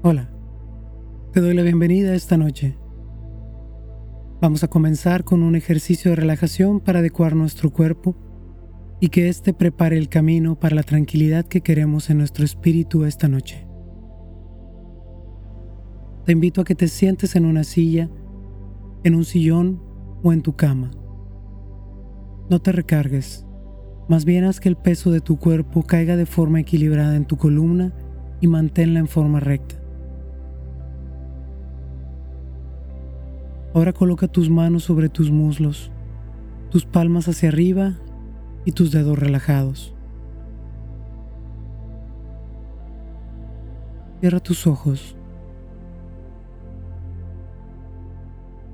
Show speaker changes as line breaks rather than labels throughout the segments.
Hola, te doy la bienvenida esta noche. Vamos a comenzar con un ejercicio de relajación para adecuar nuestro cuerpo y que éste prepare el camino para la tranquilidad que queremos en nuestro espíritu esta noche. Te invito a que te sientes en una silla, en un sillón o en tu cama. No te recargues, más bien haz que el peso de tu cuerpo caiga de forma equilibrada en tu columna y manténla en forma recta. Ahora coloca tus manos sobre tus muslos, tus palmas hacia arriba y tus dedos relajados. Cierra tus ojos.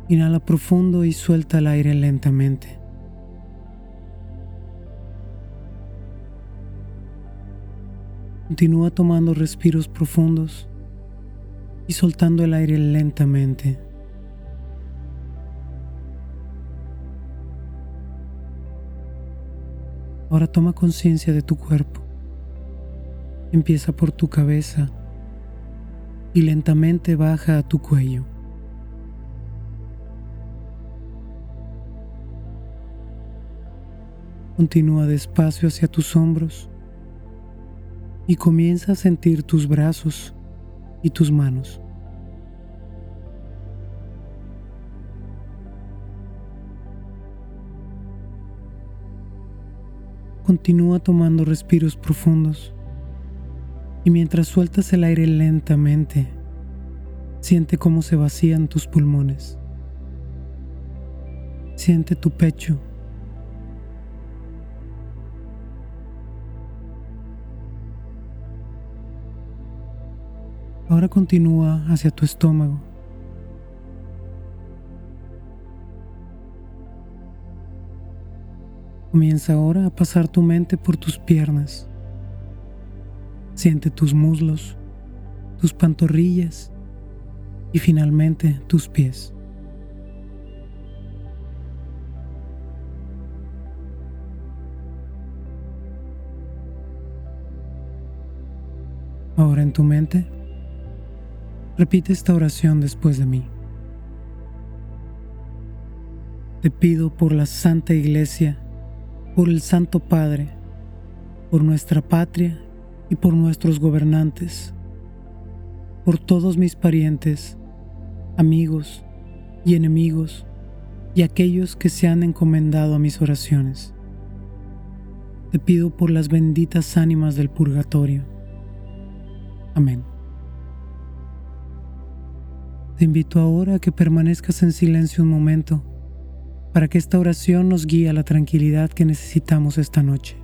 Inhala profundo y suelta el aire lentamente. Continúa tomando respiros profundos y soltando el aire lentamente. Ahora toma conciencia de tu cuerpo. Empieza por tu cabeza y lentamente baja a tu cuello. Continúa despacio hacia tus hombros y comienza a sentir tus brazos y tus manos. Continúa tomando respiros profundos y mientras sueltas el aire lentamente, siente cómo se vacían tus pulmones. Siente tu pecho. Ahora continúa hacia tu estómago. Comienza ahora a pasar tu mente por tus piernas. Siente tus muslos, tus pantorrillas y finalmente tus pies. Ahora en tu mente, repite esta oración después de mí. Te pido por la Santa Iglesia por el Santo Padre, por nuestra patria y por nuestros gobernantes, por todos mis parientes, amigos y enemigos y aquellos que se han encomendado a mis oraciones. Te pido por las benditas ánimas del purgatorio. Amén. Te invito ahora a que permanezcas en silencio un momento para que esta oración nos guíe a la tranquilidad que necesitamos esta noche.